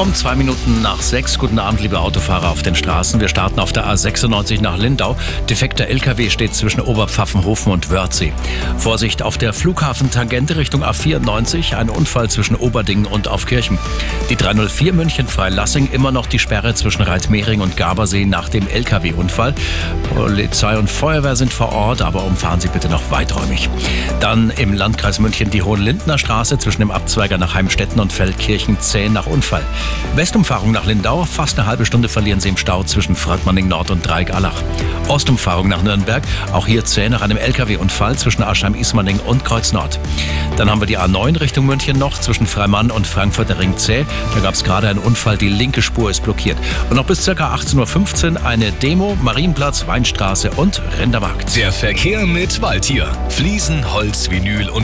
Um zwei Minuten nach sechs. Guten Abend, liebe Autofahrer auf den Straßen. Wir starten auf der A96 nach Lindau. Defekter LKW steht zwischen Oberpfaffenhofen und Wörthsee. Vorsicht auf der Flughafentangente Richtung A94. Ein Unfall zwischen Oberdingen und Aufkirchen. Die 304 München Freilassing immer noch die Sperre zwischen Reitmehring und Gabersee nach dem LKW-Unfall. Polizei und Feuerwehr sind vor Ort, aber umfahren Sie bitte noch weiträumig. Dann im Landkreis München die Hohenlindner Straße zwischen dem Abzweiger nach Heimstetten und Feldkirchen zäh nach Unfall. Westumfahrung nach Lindau, fast eine halbe Stunde verlieren Sie im Stau zwischen Fröttmanning Nord und Dreieck-Allach. Ostumfahrung nach Nürnberg, auch hier zäh nach einem LKW-Unfall zwischen Aschheim-Ismaning und Kreuz Nord. Dann haben wir die A9 Richtung München noch zwischen Freimann und Frankfurter Ring zäh. Da gab es gerade einen Unfall, die linke Spur ist blockiert. Und noch bis ca. 18.15 Uhr eine Demo, Marienplatz, Weinstraße und Rindermarkt. Der Verkehr mit Waldtier. Fliesen, Holz, Vinyl und